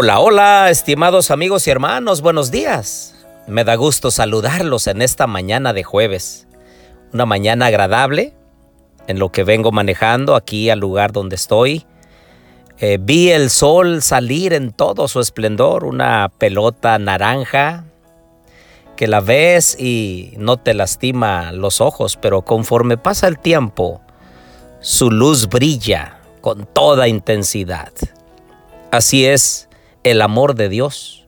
Hola, hola, estimados amigos y hermanos, buenos días. Me da gusto saludarlos en esta mañana de jueves. Una mañana agradable en lo que vengo manejando aquí al lugar donde estoy. Eh, vi el sol salir en todo su esplendor, una pelota naranja que la ves y no te lastima los ojos, pero conforme pasa el tiempo, su luz brilla con toda intensidad. Así es el amor de Dios,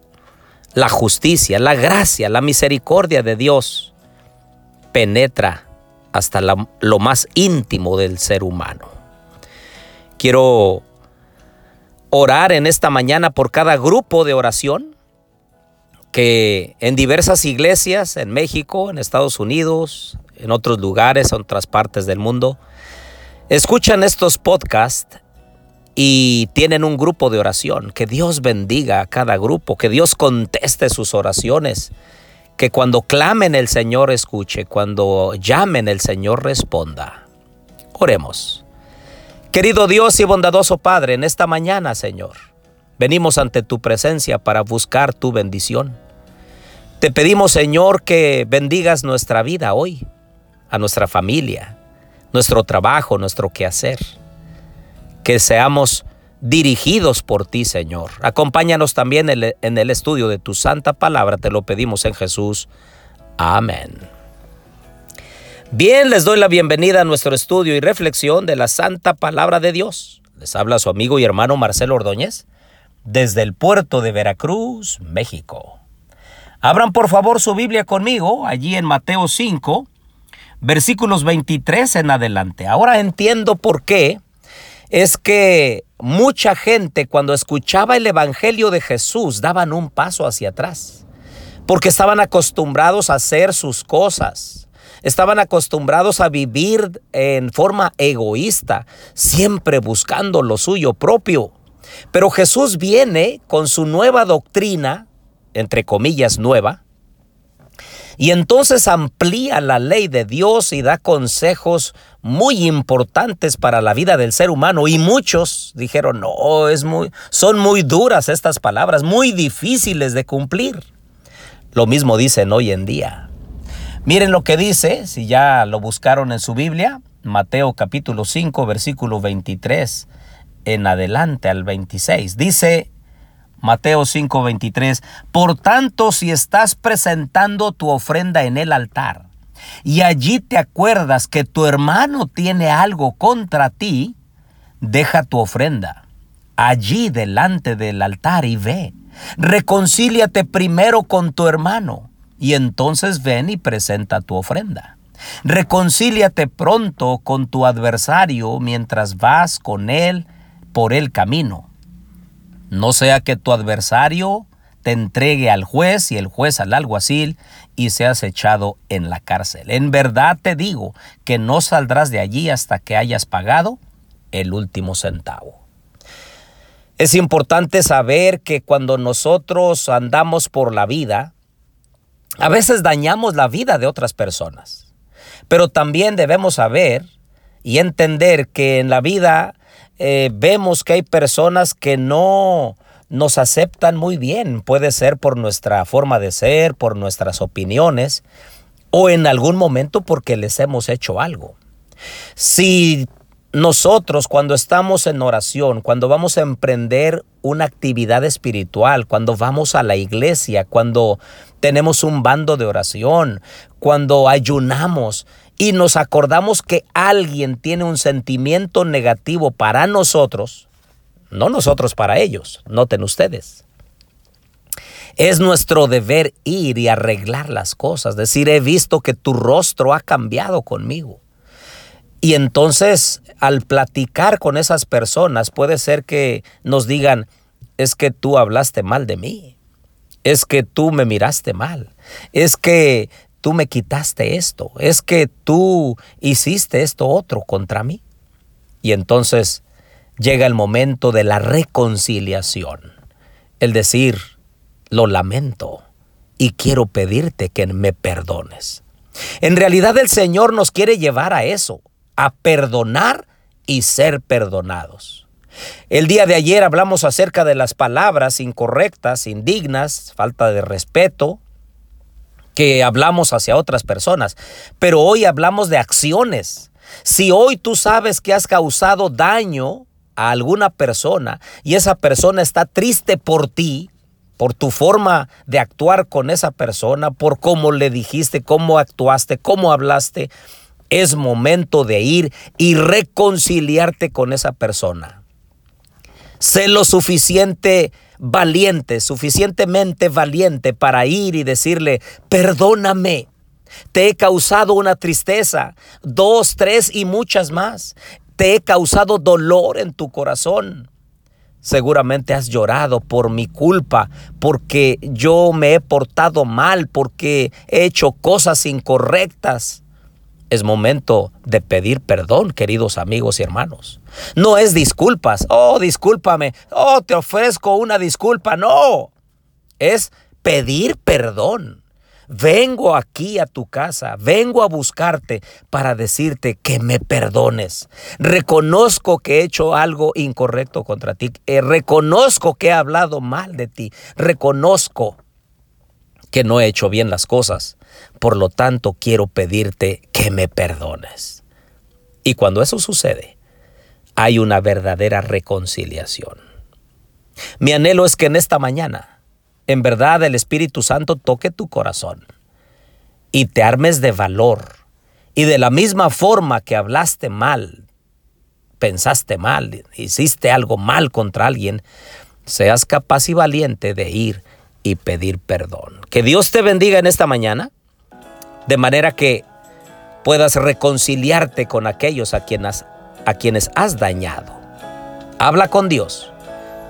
la justicia, la gracia, la misericordia de Dios penetra hasta lo más íntimo del ser humano. Quiero orar en esta mañana por cada grupo de oración que en diversas iglesias, en México, en Estados Unidos, en otros lugares, en otras partes del mundo, escuchan estos podcasts y tienen un grupo de oración. Que Dios bendiga a cada grupo, que Dios conteste sus oraciones, que cuando clamen el Señor escuche, cuando llamen el Señor responda. Oremos. Querido Dios y bondadoso Padre, en esta mañana, Señor, venimos ante tu presencia para buscar tu bendición. Te pedimos, Señor, que bendigas nuestra vida hoy, a nuestra familia, nuestro trabajo, nuestro quehacer que seamos dirigidos por ti, Señor. Acompáñanos también en el estudio de tu santa palabra, te lo pedimos en Jesús. Amén. Bien, les doy la bienvenida a nuestro estudio y reflexión de la santa palabra de Dios. Les habla su amigo y hermano Marcelo Ordóñez desde el puerto de Veracruz, México. Abran por favor su Biblia conmigo allí en Mateo 5, versículos 23 en adelante. Ahora entiendo por qué es que mucha gente cuando escuchaba el Evangelio de Jesús daban un paso hacia atrás, porque estaban acostumbrados a hacer sus cosas, estaban acostumbrados a vivir en forma egoísta, siempre buscando lo suyo propio. Pero Jesús viene con su nueva doctrina, entre comillas nueva, y entonces amplía la ley de Dios y da consejos muy importantes para la vida del ser humano. Y muchos dijeron, no, es muy, son muy duras estas palabras, muy difíciles de cumplir. Lo mismo dicen hoy en día. Miren lo que dice, si ya lo buscaron en su Biblia, Mateo capítulo 5, versículo 23 en adelante al 26. Dice, Mateo 5:23, Por tanto, si estás presentando tu ofrenda en el altar, y allí te acuerdas que tu hermano tiene algo contra ti, deja tu ofrenda allí delante del altar y ve. Reconcíliate primero con tu hermano y entonces ven y presenta tu ofrenda. Reconcíliate pronto con tu adversario mientras vas con él por el camino no sea que tu adversario te entregue al juez y el juez al alguacil y seas echado en la cárcel. En verdad te digo que no saldrás de allí hasta que hayas pagado el último centavo. Es importante saber que cuando nosotros andamos por la vida, a veces dañamos la vida de otras personas. Pero también debemos saber y entender que en la vida eh, vemos que hay personas que no nos aceptan muy bien. Puede ser por nuestra forma de ser, por nuestras opiniones o en algún momento porque les hemos hecho algo. Si nosotros cuando estamos en oración, cuando vamos a emprender una actividad espiritual, cuando vamos a la iglesia, cuando tenemos un bando de oración, cuando ayunamos y nos acordamos que alguien tiene un sentimiento negativo para nosotros, no nosotros para ellos, noten ustedes. Es nuestro deber ir y arreglar las cosas, decir, he visto que tu rostro ha cambiado conmigo. Y entonces al platicar con esas personas puede ser que nos digan, es que tú hablaste mal de mí, es que tú me miraste mal, es que tú me quitaste esto, es que tú hiciste esto otro contra mí. Y entonces llega el momento de la reconciliación, el decir, lo lamento y quiero pedirte que me perdones. En realidad el Señor nos quiere llevar a eso, a perdonar y ser perdonados. El día de ayer hablamos acerca de las palabras incorrectas, indignas, falta de respeto, que hablamos hacia otras personas, pero hoy hablamos de acciones. Si hoy tú sabes que has causado daño a alguna persona y esa persona está triste por ti, por tu forma de actuar con esa persona, por cómo le dijiste, cómo actuaste, cómo hablaste, es momento de ir y reconciliarte con esa persona. Sé lo suficiente valiente, suficientemente valiente para ir y decirle, perdóname, te he causado una tristeza, dos, tres y muchas más. Te he causado dolor en tu corazón. Seguramente has llorado por mi culpa, porque yo me he portado mal, porque he hecho cosas incorrectas. Es momento de pedir perdón, queridos amigos y hermanos. No es disculpas. Oh, discúlpame. Oh, te ofrezco una disculpa. No. Es pedir perdón. Vengo aquí a tu casa, vengo a buscarte para decirte que me perdones. Reconozco que he hecho algo incorrecto contra ti. Eh, reconozco que he hablado mal de ti. Reconozco que no he hecho bien las cosas. Por lo tanto, quiero pedirte que me perdones. Y cuando eso sucede, hay una verdadera reconciliación. Mi anhelo es que en esta mañana, en verdad, el Espíritu Santo toque tu corazón y te armes de valor. Y de la misma forma que hablaste mal, pensaste mal, hiciste algo mal contra alguien, seas capaz y valiente de ir y pedir perdón. Que Dios te bendiga en esta mañana, de manera que puedas reconciliarte con aquellos a quienes, has dañado. Habla con Dios.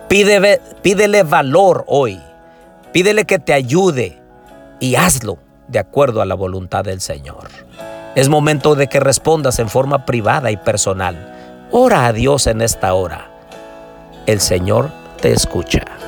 Pídele valor hoy. Pídele que te ayude y hazlo de acuerdo a la voluntad del Señor. Es momento de que respondas en forma privada y personal. Ora a Dios en esta hora. El Señor te escucha.